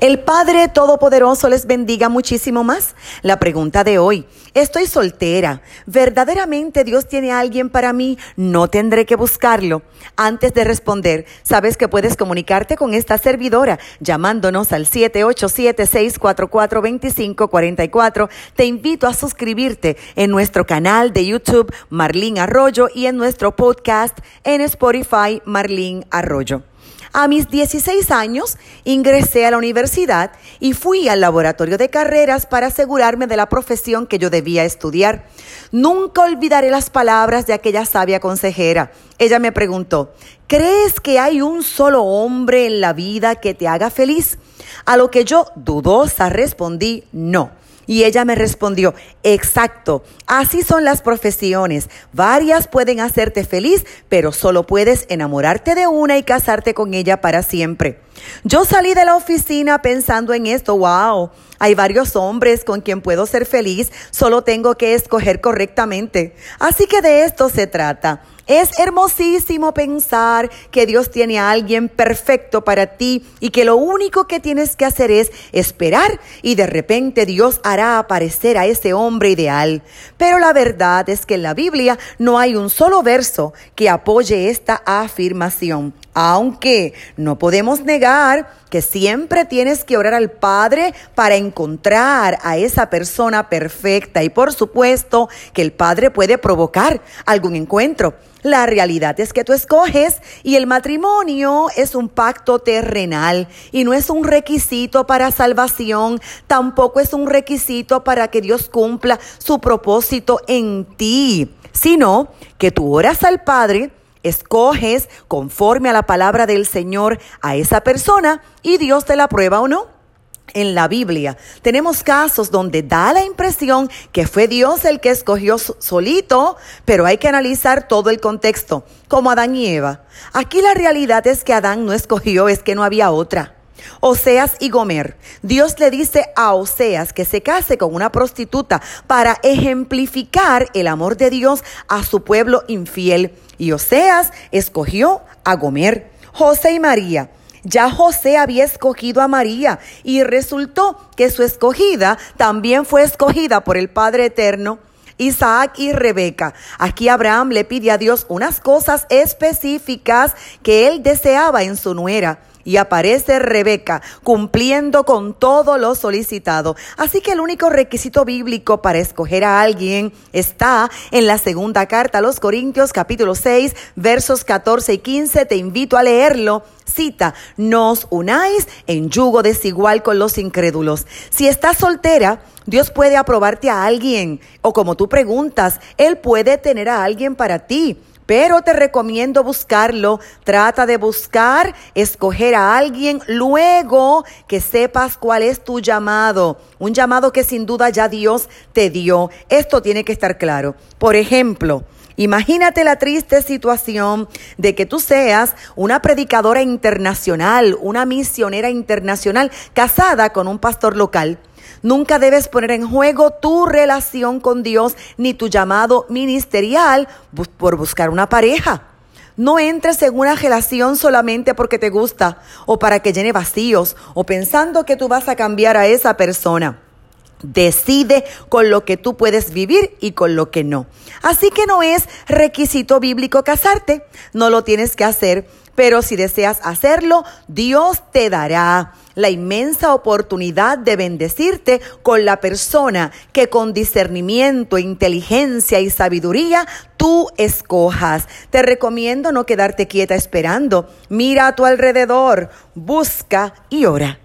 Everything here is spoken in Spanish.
El Padre Todopoderoso les bendiga muchísimo más. La pregunta de hoy, estoy soltera. ¿Verdaderamente Dios tiene alguien para mí? No tendré que buscarlo. Antes de responder, sabes que puedes comunicarte con esta servidora llamándonos al 787-644-2544. Te invito a suscribirte en nuestro canal de YouTube Marlín Arroyo y en nuestro podcast en Spotify Marlín Arroyo. A mis 16 años ingresé a la universidad y fui al laboratorio de carreras para asegurarme de la profesión que yo debía estudiar. Nunca olvidaré las palabras de aquella sabia consejera. Ella me preguntó, ¿crees que hay un solo hombre en la vida que te haga feliz? A lo que yo, dudosa, respondí, no. Y ella me respondió, exacto, así son las profesiones. Varias pueden hacerte feliz, pero solo puedes enamorarte de una y casarte con ella para siempre. Yo salí de la oficina pensando en esto, wow, hay varios hombres con quien puedo ser feliz, solo tengo que escoger correctamente. Así que de esto se trata. Es hermosísimo pensar que Dios tiene a alguien perfecto para ti y que lo único que tienes que hacer es esperar y de repente Dios hará aparecer a ese hombre ideal. Pero la verdad es que en la Biblia no hay un solo verso que apoye esta afirmación. Aunque no podemos negar que siempre tienes que orar al Padre para encontrar a esa persona perfecta y por supuesto que el Padre puede provocar algún encuentro. La realidad es que tú escoges y el matrimonio es un pacto terrenal y no es un requisito para salvación, tampoco es un requisito para que Dios cumpla su propósito en ti, sino que tú oras al Padre, escoges conforme a la palabra del Señor a esa persona y Dios te la prueba o no en la Biblia. Tenemos casos donde da la impresión que fue Dios el que escogió solito, pero hay que analizar todo el contexto, como Adán y Eva. Aquí la realidad es que Adán no escogió, es que no había otra. Oseas y Gomer. Dios le dice a Oseas que se case con una prostituta para ejemplificar el amor de Dios a su pueblo infiel. Y Oseas escogió a Gomer. José y María. Ya José había escogido a María y resultó que su escogida también fue escogida por el Padre Eterno. Isaac y Rebeca. Aquí Abraham le pide a Dios unas cosas específicas que él deseaba en su nuera y aparece Rebeca cumpliendo con todo lo solicitado. Así que el único requisito bíblico para escoger a alguien está en la segunda carta a los Corintios capítulo 6 versos 14 y 15. Te invito a leerlo. Cita, nos unáis en yugo desigual con los incrédulos. Si estás soltera, Dios puede aprobarte a alguien o como tú preguntas, Él puede tener a alguien para ti pero te recomiendo buscarlo. Trata de buscar, escoger a alguien luego que sepas cuál es tu llamado. Un llamado que sin duda ya Dios te dio. Esto tiene que estar claro. Por ejemplo, Imagínate la triste situación de que tú seas una predicadora internacional, una misionera internacional, casada con un pastor local. Nunca debes poner en juego tu relación con Dios ni tu llamado ministerial por buscar una pareja. No entres en una relación solamente porque te gusta o para que llene vacíos o pensando que tú vas a cambiar a esa persona. Decide con lo que tú puedes vivir y con lo que no. Así que no es requisito bíblico casarte, no lo tienes que hacer, pero si deseas hacerlo, Dios te dará la inmensa oportunidad de bendecirte con la persona que con discernimiento, inteligencia y sabiduría tú escojas. Te recomiendo no quedarte quieta esperando. Mira a tu alrededor, busca y ora.